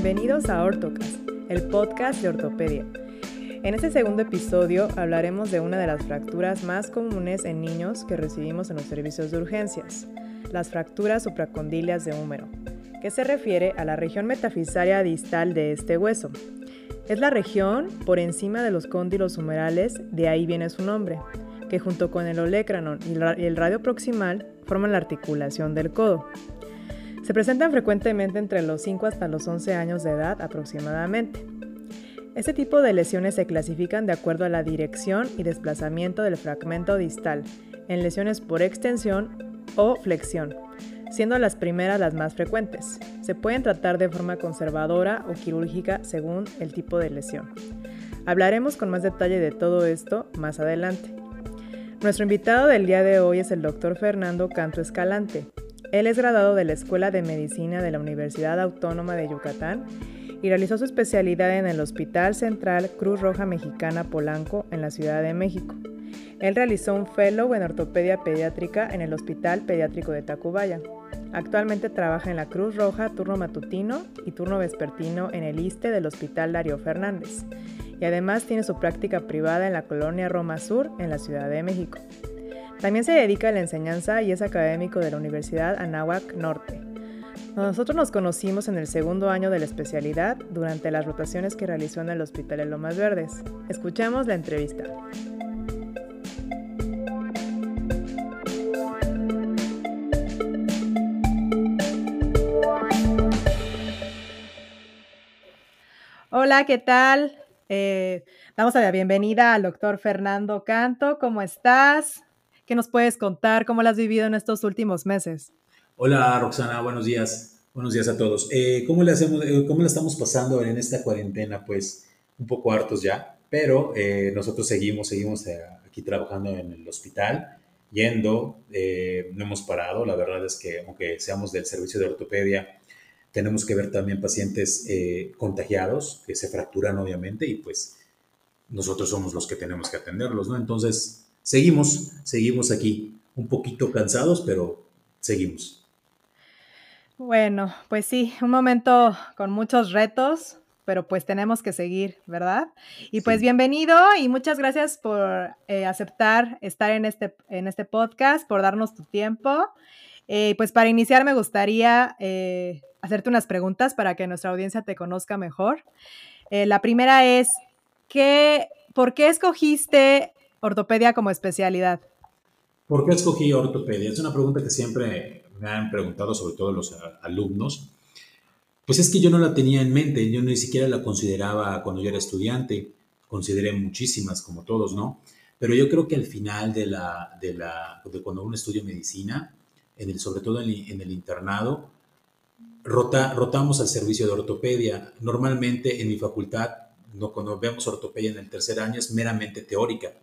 Bienvenidos a Ortocast, el podcast de ortopedia. En este segundo episodio hablaremos de una de las fracturas más comunes en niños que recibimos en los servicios de urgencias, las fracturas supracondilias de húmero, que se refiere a la región metafisaria distal de este hueso. Es la región por encima de los cóndilos humerales, de ahí viene su nombre, que junto con el olecranon y el radio proximal forman la articulación del codo. Se presentan frecuentemente entre los 5 hasta los 11 años de edad aproximadamente. Este tipo de lesiones se clasifican de acuerdo a la dirección y desplazamiento del fragmento distal, en lesiones por extensión o flexión, siendo las primeras las más frecuentes. Se pueden tratar de forma conservadora o quirúrgica según el tipo de lesión. Hablaremos con más detalle de todo esto más adelante. Nuestro invitado del día de hoy es el doctor Fernando Canto Escalante, él es graduado de la Escuela de Medicina de la Universidad Autónoma de Yucatán y realizó su especialidad en el Hospital Central Cruz Roja Mexicana Polanco en la Ciudad de México. Él realizó un fellow en ortopedia pediátrica en el Hospital Pediátrico de Tacubaya. Actualmente trabaja en la Cruz Roja turno matutino y turno vespertino en el ISTE del Hospital Darío Fernández. Y además tiene su práctica privada en la colonia Roma Sur en la Ciudad de México. También se dedica a la enseñanza y es académico de la Universidad Anáhuac Norte. Nosotros nos conocimos en el segundo año de la especialidad durante las rotaciones que realizó en el Hospital de Lomas Verdes. Escuchemos la entrevista. Hola, ¿qué tal? Eh, damos la bienvenida al doctor Fernando Canto. ¿Cómo estás? ¿Qué nos puedes contar? ¿Cómo lo has vivido en estos últimos meses? Hola, Roxana, buenos días. Buenos días a todos. Eh, ¿cómo, le hacemos, eh, ¿Cómo le estamos pasando en esta cuarentena? Pues un poco hartos ya, pero eh, nosotros seguimos, seguimos aquí trabajando en el hospital, yendo, no hemos parado. La verdad es que, aunque seamos del servicio de ortopedia, tenemos que ver también pacientes contagiados que se fracturan, obviamente, y pues nosotros somos los que tenemos que atenderlos, ¿no? Entonces, seguimos, seguimos aquí, un poquito cansados, pero seguimos. Bueno, pues sí, un momento con muchos retos, pero pues tenemos que seguir, ¿verdad? Y pues bienvenido y muchas gracias por eh, aceptar estar en este, en este podcast, por darnos tu tiempo. Eh, pues para iniciar me gustaría eh, hacerte unas preguntas para que nuestra audiencia te conozca mejor. la primera es, ¿qué, ¿por qué escogiste ortopedia como especialidad? ¿Por qué escogí ortopedia? Es una pregunta que siempre me han preguntado, sobre todo los alumnos. Pues es que yo no la tenía en mente, yo ni siquiera la consideraba cuando yo era estudiante, consideré muchísimas como todos, ¿no? Pero yo creo que al final de, la, de, la, de cuando uno estudia medicina, en el, sobre todo en, en el internado, rota, rotamos al servicio de ortopedia. Normalmente en mi facultad, no, cuando vemos ortopedia en el tercer año, es meramente teórica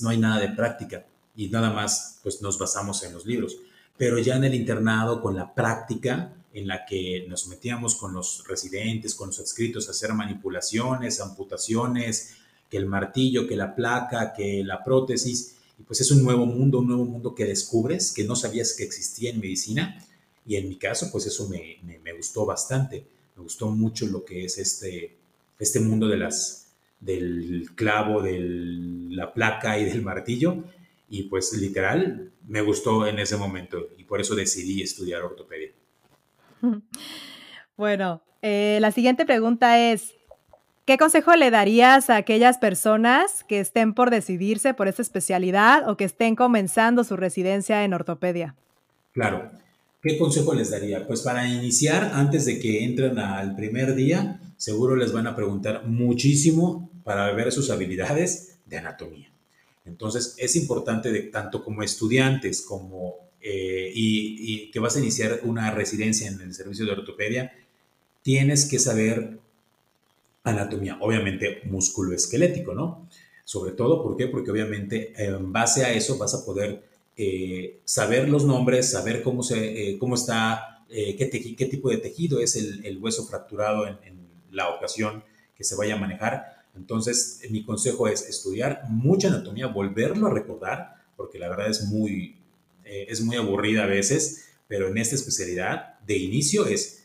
no hay nada de práctica y nada más pues nos basamos en los libros. Pero ya en el internado con la práctica en la que nos metíamos con los residentes, con los adscritos a hacer manipulaciones, amputaciones, que el martillo, que la placa, que la prótesis, y pues es un nuevo mundo, un nuevo mundo que descubres, que no sabías que existía en medicina, y en mi caso pues eso me, me gustó bastante, me gustó mucho lo que es este, este mundo de las del clavo, de la placa y del martillo. Y pues literal me gustó en ese momento y por eso decidí estudiar ortopedia. Bueno, eh, la siguiente pregunta es, ¿qué consejo le darías a aquellas personas que estén por decidirse por esta especialidad o que estén comenzando su residencia en ortopedia? Claro, ¿qué consejo les daría? Pues para iniciar, antes de que entren al primer día, seguro les van a preguntar muchísimo para ver sus habilidades de anatomía. Entonces, es importante tanto como estudiantes como eh, y, que vas a iniciar una residencia en el servicio de ortopedia, tienes que saber anatomía, obviamente músculo esquelético, ¿no? Sobre todo, ¿por qué? Porque obviamente en base a eso vas a poder eh, saber los nombres, saber cómo, se, eh, cómo está, qué, qué, tipo de tejido es el, hueso fracturado en, en la ocasión que se vaya a manejar entonces, mi consejo es estudiar mucha anatomía, volverlo a recordar, porque la verdad es muy, eh, es muy aburrida a veces, pero en esta especialidad de inicio es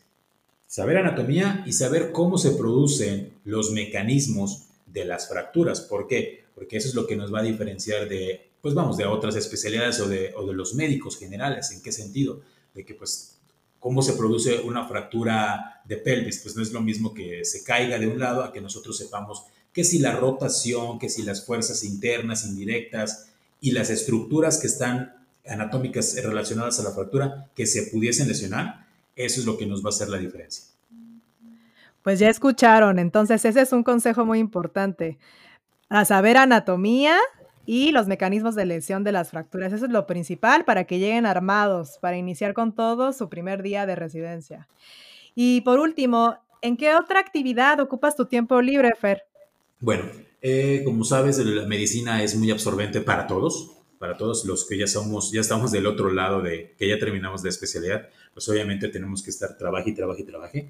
Saber anatomía y saber cómo se producen los mecanismos de las fracturas. ¿Por qué? Porque eso es lo que nos va a diferenciar de, pues vamos, de otras especialidades o de, o de los médicos generales. ¿En qué sentido? De que pues cómo se produce una fractura de pelvis, pues no es lo mismo que se caiga de un lado a que nosotros sepamos que si la rotación, que si las fuerzas internas, indirectas y las estructuras que están anatómicas relacionadas a la fractura que se pudiesen lesionar, eso es lo que nos va a hacer la diferencia. Pues ya escucharon, entonces ese es un consejo muy importante. A saber anatomía y los mecanismos de lesión de las fracturas. Eso es lo principal para que lleguen armados, para iniciar con todo su primer día de residencia. Y por último, ¿en qué otra actividad ocupas tu tiempo libre, Fer? Bueno, eh, como sabes, la medicina es muy absorbente para todos, para todos los que ya somos, ya estamos del otro lado de que ya terminamos de especialidad, pues obviamente tenemos que estar trabaje y trabaje y trabaje.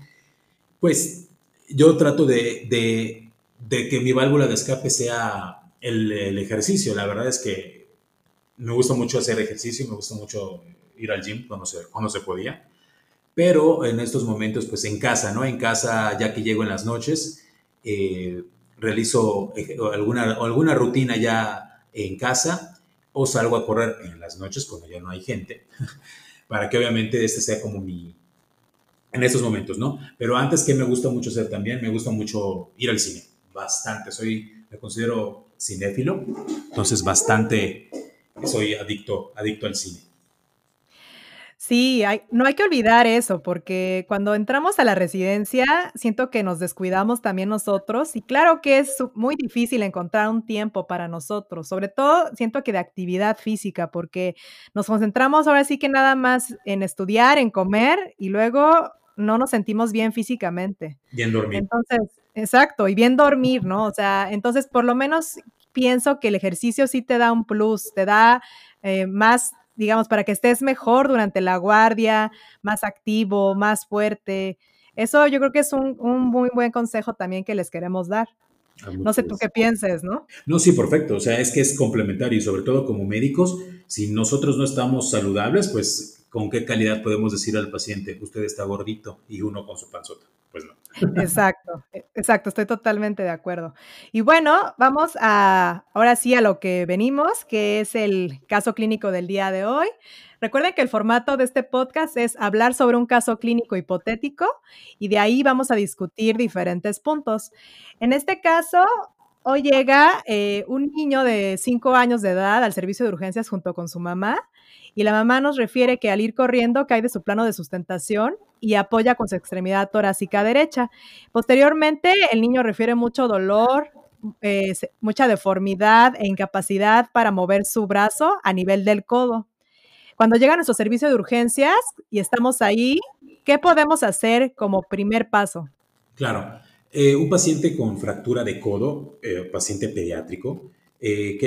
Pues yo trato de, que mi válvula de escape sea el, el, ejercicio. La verdad es que me gusta mucho hacer ejercicio, me gusta mucho ir al gym cuando se, cuando se podía. Pero en estos momentos, pues en casa, ¿no? En casa, ya que llego en las noches, eh, realizo alguna, alguna rutina ya en casa o salgo a correr en las noches cuando ya no hay gente, para que obviamente este sea como mi, en estos momentos, ¿no? Pero antes, que me gusta mucho hacer también? Me gusta mucho ir al cine, bastante, soy, me considero cinéfilo, entonces bastante, soy adicto, adicto al cine. Sí, no hay que olvidar eso, porque cuando entramos a la residencia, siento que nos descuidamos también nosotros y claro que es muy difícil encontrar un tiempo para nosotros, sobre todo siento que de actividad física, porque nos concentramos ahora sí que nada más en estudiar, en comer y luego no nos sentimos bien físicamente. Bien dormir. Entonces, exacto, y bien dormir, ¿no? O sea, entonces por lo menos pienso que el ejercicio sí te da un plus, te da eh, más digamos, para que estés mejor durante la guardia, más activo, más fuerte. Eso yo creo que es un, muy buen consejo también que les queremos dar. Ah, no sé tú qué pienses, ¿no? No, sí, perfecto. O sea, es que es complementario y sobre todo como médicos, si nosotros no estamos saludables, pues con qué calidad podemos decir al paciente, usted está gordito y uno con su panzota. Pues no. Exacto, e, exacto, estoy totalmente de acuerdo. Y bueno, vamos a ahora sí a lo que venimos, que es el caso clínico del día de hoy. Recuerden que el formato de este podcast es hablar sobre un caso clínico hipotético y de ahí vamos a discutir diferentes puntos. En este caso, hoy llega eh, un niño de 5 años de edad al servicio de urgencias junto con su mamá y la mamá nos refiere que al ir corriendo cae de su plano de sustentación y apoya con su extremidad torácica derecha. Posteriormente, el niño refiere mucho dolor, eh, mucha deformidad e incapacidad para mover su brazo a nivel del codo. Cuando llega nuestro servicio de urgencias y estamos ahí, ¿qué podemos hacer como primer paso? Claro, eh, un paciente con fractura de codo, eh, paciente pediátrico, eh,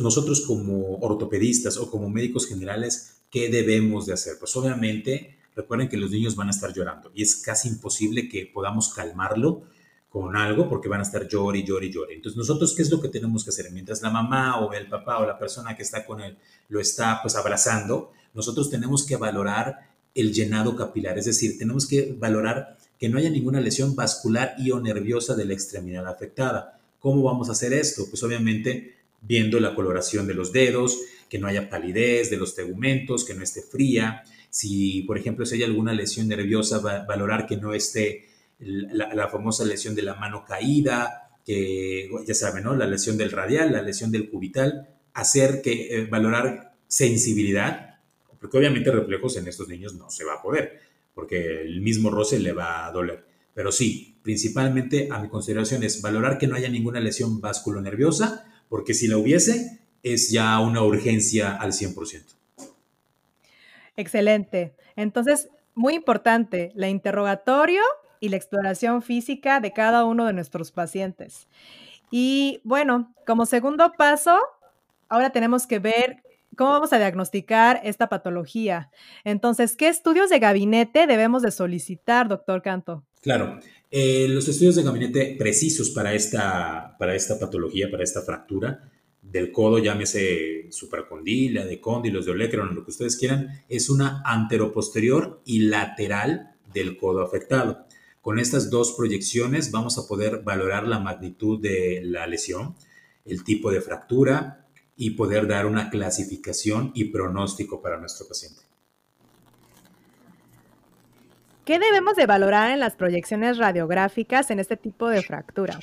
nosotros como ortopedistas o como médicos generales, ¿qué debemos de hacer? Pues obviamente, recuerden que los niños van a estar llorando y es casi imposible que podamos calmarlo con algo porque van a estar llori, y llori. Entonces, nosotros, ¿qué es lo que tenemos que hacer? Mientras la mamá o el papá o la persona que está con él lo está pues abrazando, nosotros tenemos que valorar el llenado capilar, es decir, tenemos que valorar que no haya ninguna lesión vascular y o nerviosa de la extremidad afectada. ¿Cómo vamos a hacer esto? Pues obviamente viendo la coloración de los dedos, que no haya palidez de los tegumentos, que no esté fría. Si, por ejemplo, si hay alguna lesión nerviosa, valorar que no esté la, famosa lesión de la mano caída, que ya saben, ¿no? La lesión del radial, la lesión del cubital, hacer que eh, valorar sensibilidad, porque obviamente reflejos en estos niños no se va a poder, porque el mismo roce le va a doler. Pero sí, principalmente a mi consideración es valorar que no haya ninguna lesión vasculonerviosa, porque si la hubiese, es ya una urgencia al 100%. Excelente. Entonces, muy importante, la interrogatorio y la exploración física de cada uno de nuestros pacientes. Y bueno, como segundo paso, ahora tenemos que ver cómo vamos a diagnosticar esta patología. Entonces, ¿qué estudios de gabinete debemos de solicitar, doctor Canto? Claro, eh, los estudios de gabinete precisos para esta, para esta patología, para esta fractura del codo, llámese supracondila, de cóndilos, de olecron, lo que ustedes quieran, es una anteroposterior y lateral del codo afectado. Con estas dos proyecciones vamos a poder valorar la magnitud de la lesión, el tipo de fractura y poder dar una clasificación y pronóstico para nuestro paciente. ¿Qué debemos de valorar en las proyecciones radiográficas en este tipo de fracturas?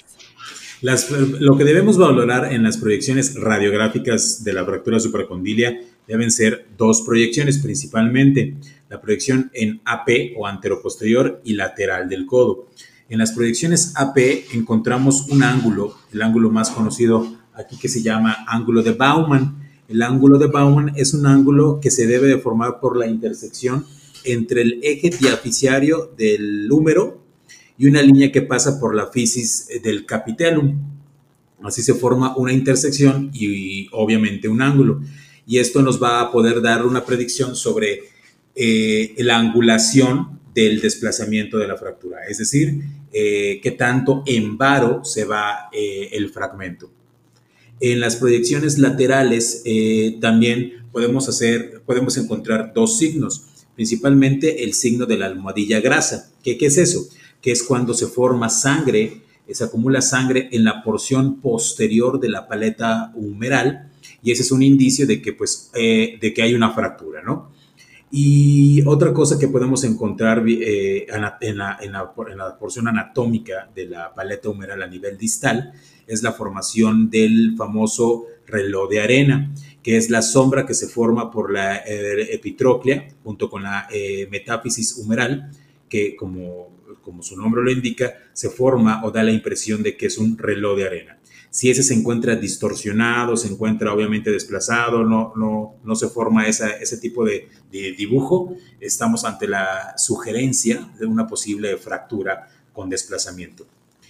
lo que debemos valorar en las proyecciones radiográficas de la fractura supracondilia deben ser dos proyecciones principalmente, la proyección en AP o anteroposterior y lateral del codo. En las proyecciones AP encontramos un ángulo, el ángulo más conocido aquí que se llama ángulo de Bauman. El ángulo de Bauman es un ángulo que se debe de formar por la intersección entre el eje diaficiario del húmero y una línea que pasa por la fisis del capitellum. Así se forma una intersección y, obviamente un ángulo. Y esto nos va a poder dar una predicción sobre eh, la angulación del desplazamiento de la fractura, es decir, eh, qué tanto en varo se va eh, el fragmento. En las proyecciones laterales también podemos hacer, podemos encontrar dos signos, principalmente el signo de la almohadilla grasa. ¿Qué, es eso? que es cuando se forma sangre, se acumula sangre en la porción posterior de la paleta humeral y ese es un indicio de que, pues, eh, de que hay una fractura, ¿no? Y otra cosa que podemos encontrar eh, en, la, porción anatómica de la paleta humeral a nivel distal es la formación del famoso reloj de arena, que es la sombra que se forma por la eh, epitroclea junto con la metáfisis humeral, que como como su nombre lo indica, se forma o da la impresión de que es un reloj de arena. Si ese se encuentra distorsionado, se encuentra obviamente desplazado, no, no, no se forma ese tipo de, dibujo, estamos ante la sugerencia de una posible fractura con desplazamiento.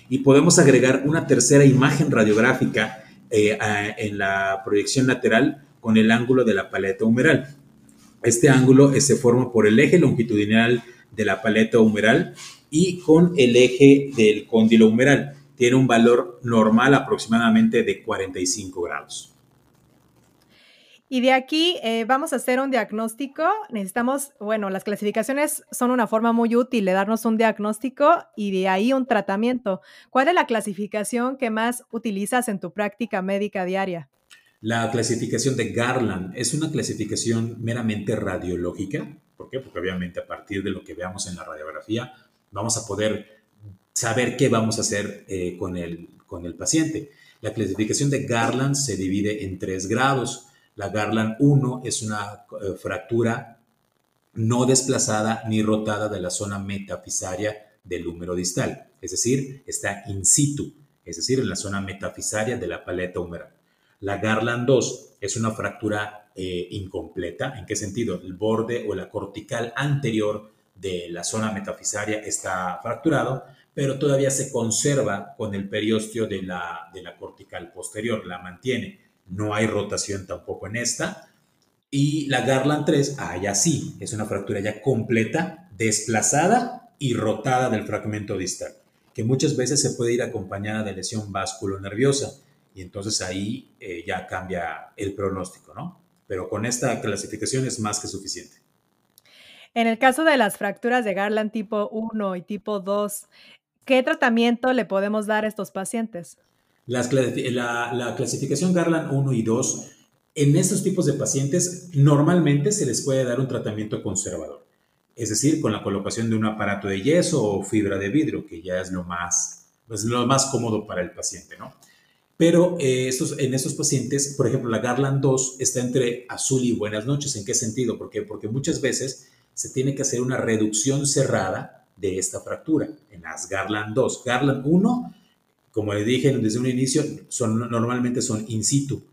Y podemos agregar una tercera imagen radiográfica eh, en la proyección lateral con el ángulo de la paleta humeral. Este ángulo se forma por el eje longitudinal de la paleta humeral y con el eje del cóndilo humeral. Tiene un valor normal aproximadamente de 45 grados. Y de aquí eh, vamos a hacer un diagnóstico. Necesitamos, bueno, las clasificaciones son una forma muy útil de darnos un diagnóstico y de ahí un tratamiento. ¿Cuál es la clasificación que más utilizas en tu práctica médica diaria? La clasificación de Garland es una clasificación meramente radiológica. ¿Por qué? Porque obviamente a partir de lo que veamos en la radiografía vamos a poder saber qué vamos a hacer eh, con, el, con el paciente. La clasificación de Garland se divide en tres grados. La Garland 1 es una eh, fractura no desplazada ni rotada de la zona metafisaria del húmero distal, es decir, está in situ, es decir, en la zona metafisaria de la paleta humeral. La Garland 2 es una fractura eh, incompleta. ¿En qué sentido? El borde o la cortical anterior de la zona metafisaria está fracturado, pero todavía se conserva con el periósteo de la, de la cortical posterior, la mantiene. No hay rotación tampoco en esta. Y la Garland 3, ah, ya sí, es una fractura ya completa, desplazada y rotada del fragmento distal, que muchas veces se puede ir acompañada de lesión nerviosa y entonces ahí eh, ya cambia el pronóstico, ¿no? Pero con esta clasificación es más que suficiente. En el caso de las fracturas de Garland tipo 1 y tipo 2, ¿qué tratamiento le podemos dar a estos pacientes? La, clasificación Garland 1 y 2, en estos tipos de pacientes normalmente se les puede dar un tratamiento conservador, es decir, con la colocación de un aparato de yeso o fibra de vidrio, que ya es lo más, pues, lo más cómodo para el paciente, ¿no? Pero eh, estos, en estos pacientes, por ejemplo, la Garland 2 está entre azul y buenas noches. ¿En qué sentido? Porque, porque muchas veces se tiene que hacer una reducción cerrada de esta fractura en las Garland 2. Garland 1, como le dije desde un inicio, son, normalmente son in situ.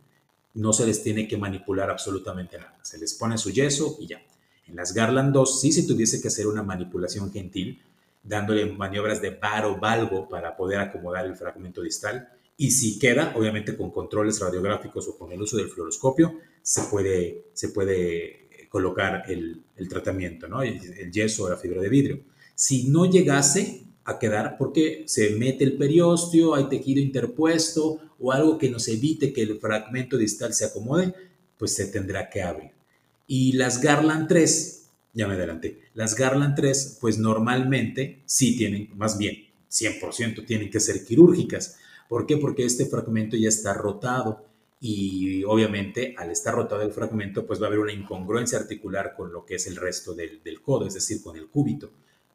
No se les tiene que manipular absolutamente nada. Se les pone su yeso y ya. En las Garland 2 sí se tuviese que hacer una manipulación gentil, dándole maniobras de bar o valgo para poder acomodar el fragmento distal. Y si queda, obviamente con controles radiográficos o con el uso del fluoroscopio, se puede, se puede colocar el, tratamiento, ¿no? El, yeso o la fibra de vidrio. Si no llegase a quedar porque se mete el periósteo, hay tejido interpuesto o algo que nos evite que el fragmento distal se acomode, pues se tendrá que abrir. Y las Garland 3, ya me adelanté. Las Garland 3, pues normalmente sí tienen, más bien, 100% tienen que ser quirúrgicas. ¿Por qué? Porque este fragmento ya está rotado y obviamente al estar rotado el fragmento, pues va a haber una incongruencia articular con lo que es el resto del, codo, es decir, con el cúbito.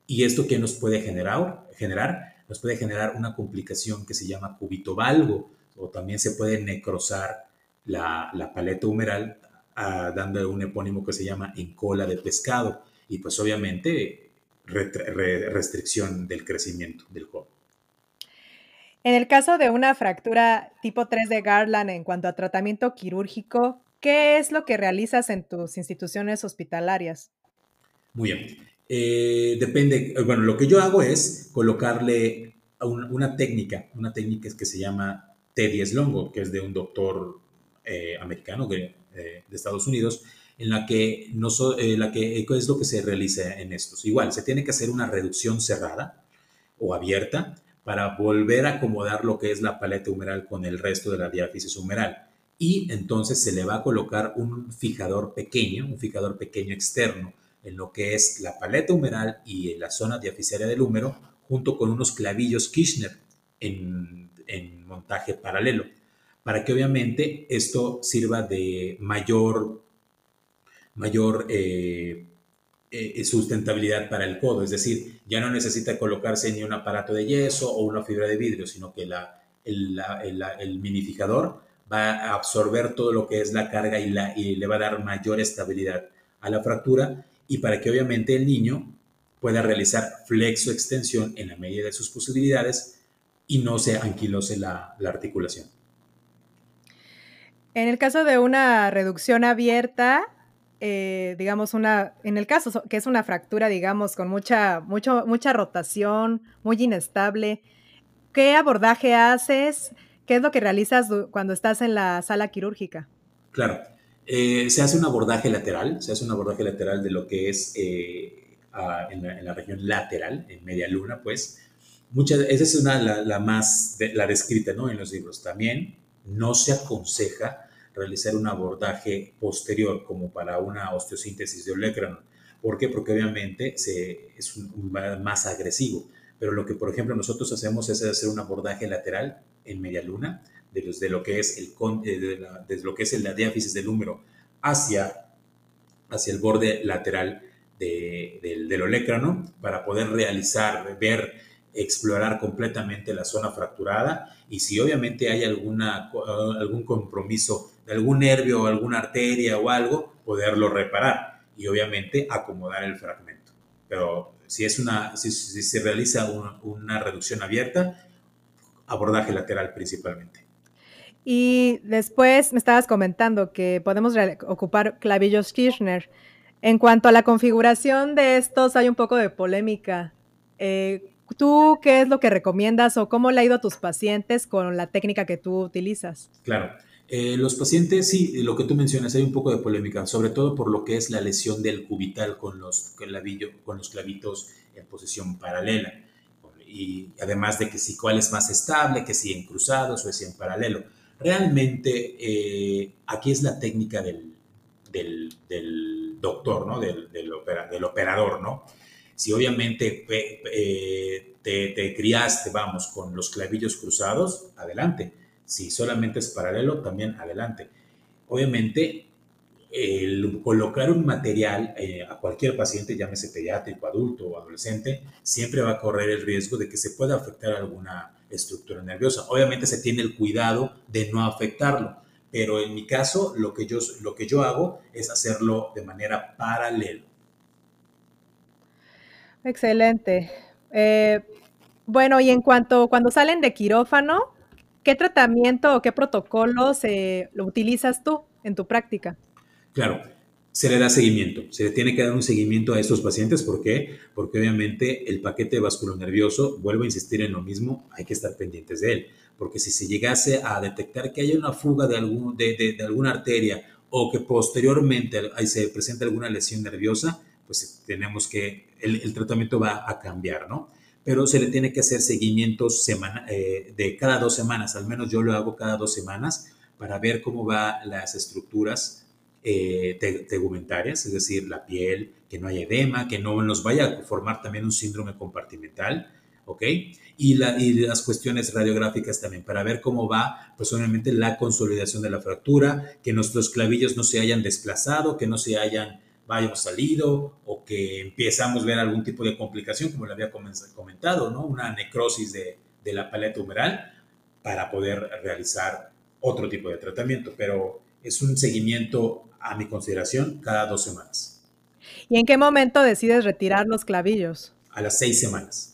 ¿Y esto qué nos puede generar? generar? Nos puede generar una complicación que se llama cúbito valgo o también se puede necrosar la, la paleta humeral dando un epónimo que se llama en cola de pescado y pues obviamente restricción del crecimiento del codo. En el caso de una fractura tipo 3 de Garland en cuanto a tratamiento quirúrgico, ¿qué es lo que realizas en tus instituciones hospitalarias? Muy bien. Eh, depende, bueno, lo que yo hago es colocarle una técnica, una técnica que se llama T10 Longo, que es de un doctor eh, americano de, eh, de, Estados Unidos, en la que, no la que es lo que se realiza en estos. Igual, se tiene que hacer una reducción cerrada o abierta para volver a acomodar lo que es la paleta humeral con el resto de la diáfisis humeral. Y entonces se le va a colocar un fijador pequeño, un fijador pequeño externo, en lo que es la paleta humeral y en la zona diafisaria del húmero, junto con unos clavillos Kirchner en, montaje paralelo, para que obviamente esto sirva de mayor, mayor eh, eh, sustentabilidad para el codo, es decir, ya no necesita colocarse ni un aparato de yeso o una fibra de vidrio, sino que la, el, el, minifijador va a absorber todo lo que es la carga y, la, y le va a dar mayor estabilidad a la fractura y para que obviamente el niño pueda realizar flexo extensión en la medida de sus posibilidades y no se anquilose la, la articulación. En el caso de una reducción abierta, eh, digamos, una, en el caso que es una fractura, digamos, con mucha, mucho, mucha rotación, muy inestable, ¿qué abordaje haces? ¿Qué es lo que realizas cuando estás en la sala quirúrgica? Claro, eh, se hace un abordaje lateral, se hace un abordaje lateral de lo que es eh, en, la, región lateral, en media luna, pues. Muchas, esa es una, la, la más, la descrita ¿no? en los libros. También no se aconseja realizar un abordaje posterior como para una osteosíntesis de olecranon. ¿Por qué? Porque obviamente se, es más agresivo. Pero lo que, por ejemplo, nosotros hacemos es hacer un abordaje lateral en media luna, de, lo que es el eh, de, la, lo que es la diáfisis del húmero hacia, hacia el borde lateral del, del olecrano para poder realizar, ver, explorar completamente la zona fracturada y si obviamente hay alguna, algún compromiso de algún nervio o alguna arteria o algo, poderlo reparar y obviamente acomodar el fragmento. Pero si, es una, si, se realiza una, reducción abierta, abordaje lateral principalmente. Y después me estabas comentando que podemos ocupar clavillos Kirchner. En cuanto a la configuración de estos, hay un poco de polémica. Eh, ¿Tú qué es lo que recomiendas o cómo le ha ido a tus pacientes con la técnica que tú utilizas? Claro. Eh, los pacientes, sí, lo que tú mencionas, hay un poco de polémica, sobre todo por lo que es la lesión del cubital con los, con los clavitos en posición paralela. Y además de que si cuál es más estable, que si en cruzados o si en paralelo. Realmente eh, aquí es la técnica del, del, doctor, ¿no? Del, del, operador, ¿no? Si obviamente eh, te, te, criaste, vamos, con los clavillos cruzados, adelante. Si solamente es paralelo, también adelante. Obviamente, el colocar un material eh, a cualquier paciente, llámese pediátrico, adulto o adolescente, siempre va a correr el riesgo de que se pueda afectar alguna estructura nerviosa. Obviamente se tiene el cuidado de no afectarlo, pero en mi caso lo que yo, lo que yo hago es hacerlo de manera paralela. Excelente. Eh, bueno, y en cuanto cuando salen de quirófano, ¿qué tratamiento o qué protocolos lo utilizas tú en tu práctica? Claro, se le da seguimiento, se le tiene que dar un seguimiento a estos pacientes. ¿Por qué? Porque obviamente el paquete vasculonervioso, vuelvo a insistir en lo mismo, hay que estar pendientes de él. Porque si se llegase a detectar que hay una fuga de, algún, de, de alguna arteria o que posteriormente se presenta alguna lesión nerviosa, pues tenemos que, el, tratamiento va a cambiar, ¿no? Pero se le tiene que hacer seguimientos semana, eh, de cada dos semanas, al menos yo lo hago cada dos semanas, para ver cómo van las estructuras eh, tegumentarias, es decir, la piel, que no haya edema, que no nos vaya a formar también un síndrome compartimental, ¿ok? Y, las cuestiones radiográficas también, para ver cómo va, pues obviamente la consolidación de la fractura, que nuestros clavillos no se hayan desplazado, que no se hayan vayamos salido o que empezamos a ver algún tipo de complicación, como le había comentado, ¿no? Una necrosis de, de la paleta humeral para poder realizar otro tipo de tratamiento, pero es un seguimiento a mi consideración cada dos semanas. ¿Y en qué momento decides retirar los clavillos? A las seis semanas.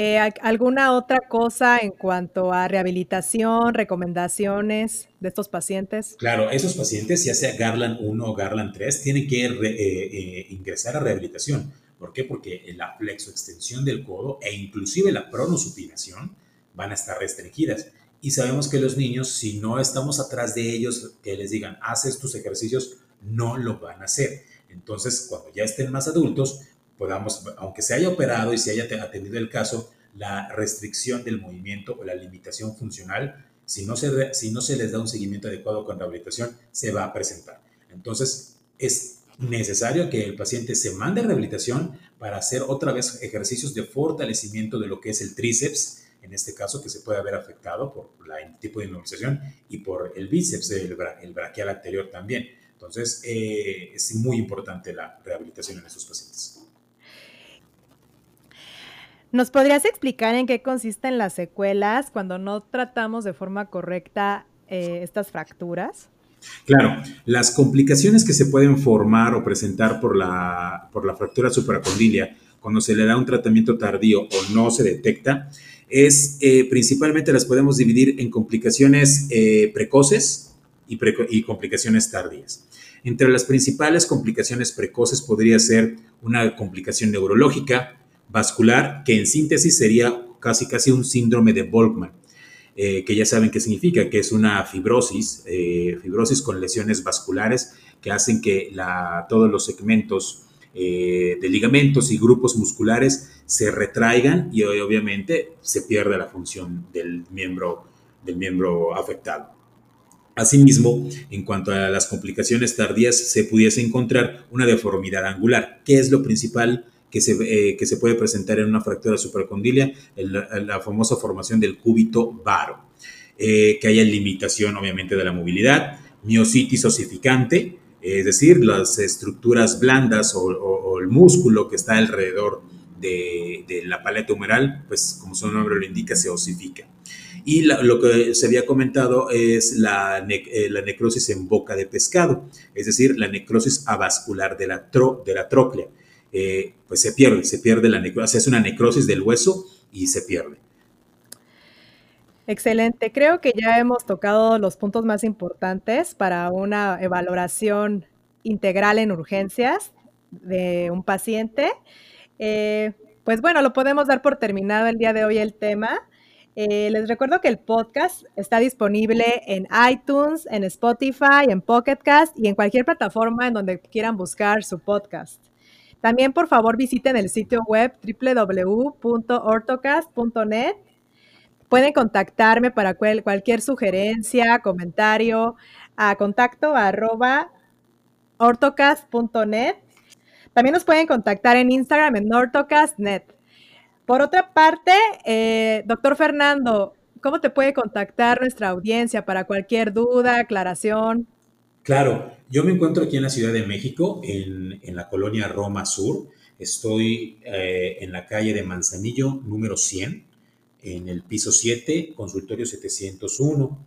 Eh, ¿Alguna otra cosa en cuanto a rehabilitación, recomendaciones de estos pacientes? Claro, esos pacientes, ya sea Garland 1 o Garland 3, tienen que eh, eh, ingresar a rehabilitación. ¿Por qué? Porque la flexoextensión del codo e inclusive la pronosupinación van a estar restringidas. Y sabemos que los niños, si no estamos atrás de ellos, que les digan, haz estos ejercicios, no lo van a hacer. Entonces, cuando ya estén más adultos, podamos, aunque se haya operado y se haya atendido el caso, la restricción del movimiento o la limitación funcional, si no se, si no se les da un seguimiento adecuado con rehabilitación, se va a presentar. Entonces, es necesario que el paciente se mande a rehabilitación para hacer otra vez ejercicios de fortalecimiento de lo que es el tríceps, en este caso que se puede haber afectado por el tipo de inmovilización y por el bíceps, el, el braquial anterior también. Entonces, eh, es muy importante la rehabilitación en estos pacientes. ¿Nos podrías explicar en qué consisten las secuelas cuando no tratamos de forma correcta eh, estas fracturas? Claro, las complicaciones que se pueden formar o presentar por la, por la fractura supracondilia cuando se le da un tratamiento tardío o no se detecta, es eh, principalmente las podemos dividir en complicaciones eh, precoces y, complicaciones tardías. Entre las principales complicaciones precoces podría ser una complicación neurológica, vascular, que en síntesis sería casi casi un síndrome de Volkmann, eh, que ya saben qué significa, que es una fibrosis, fibrosis con lesiones vasculares que hacen que todos los segmentos eh, de ligamentos y grupos musculares se retraigan y obviamente se pierde la función del miembro, del miembro afectado. Asimismo, en cuanto a las complicaciones tardías, se pudiese encontrar una deformidad angular, que es lo principal que se, eh, que se puede presentar en una fractura supracondilia, la famosa formación del cúbito varo, eh, que haya limitación obviamente de la movilidad, miocitis osificante, es decir, las estructuras blandas o, el músculo que está alrededor de, la paleta humeral, pues como su nombre lo indica, se osifica. Y lo que se había comentado es la, eh, la, necrosis en boca de pescado, es decir, la necrosis avascular de la, tro, de la tróclea. Eh, pues se pierde, se pierde la necrosis, hace una necrosis del hueso y se pierde. Excelente, creo que ya hemos tocado los puntos más importantes para una evaluación integral en urgencias de un paciente. Eh, pues bueno, lo podemos dar por terminado el día de hoy el tema. Eh, les recuerdo que el podcast está disponible en iTunes, en Spotify, en Pocket y en cualquier plataforma en donde quieran buscar su podcast. También, por favor, visiten el sitio web www.ortocast.net. Pueden contactarme para cualquier sugerencia, comentario, a contacto arroba ortocast.net. También nos pueden contactar en Instagram en ortocast.net. Por otra parte, eh, doctor Fernando, ¿cómo te puede contactar nuestra audiencia para cualquier duda, aclaración? Claro, yo me encuentro aquí en la Ciudad de México, en, la colonia Roma Sur. Estoy eh, en la calle de Manzanillo número 100, en el piso 7, consultorio 701.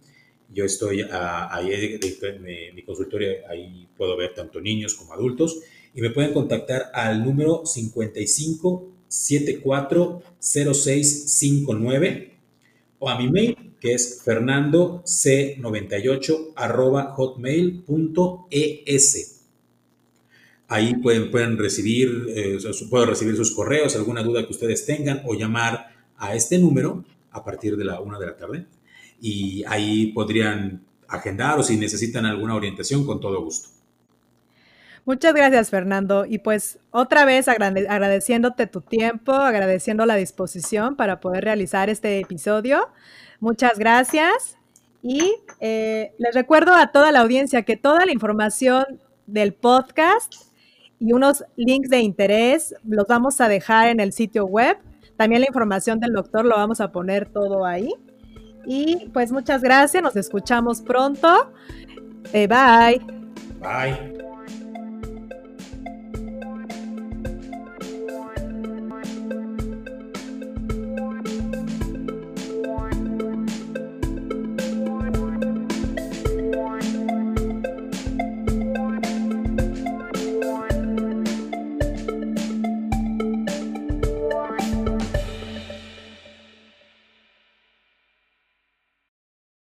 Yo estoy ahí, mi consultorio, ahí puedo ver tanto niños como adultos. Y me pueden contactar al número 55 74 0659 o a mi mail que es fernandoc98 hotmail.es. Ahí pueden, pueden recibir, eh, puedo recibir sus correos, alguna duda que ustedes tengan o llamar a este número a partir de la una de la tarde. Y ahí podrían agendar o si necesitan alguna orientación, con todo gusto. Muchas gracias, Fernando. Y pues otra vez agradeciéndote tu tiempo, agradeciendo la disposición para poder realizar este episodio. Muchas gracias Y eh, les recuerdo a toda la audiencia que toda la información del podcast y unos links de interés los vamos a dejar en el sitio web. También la información del doctor lo vamos a poner todo ahí. Y pues muchas gracias, nos escuchamos pronto. Eh, bye. Bye.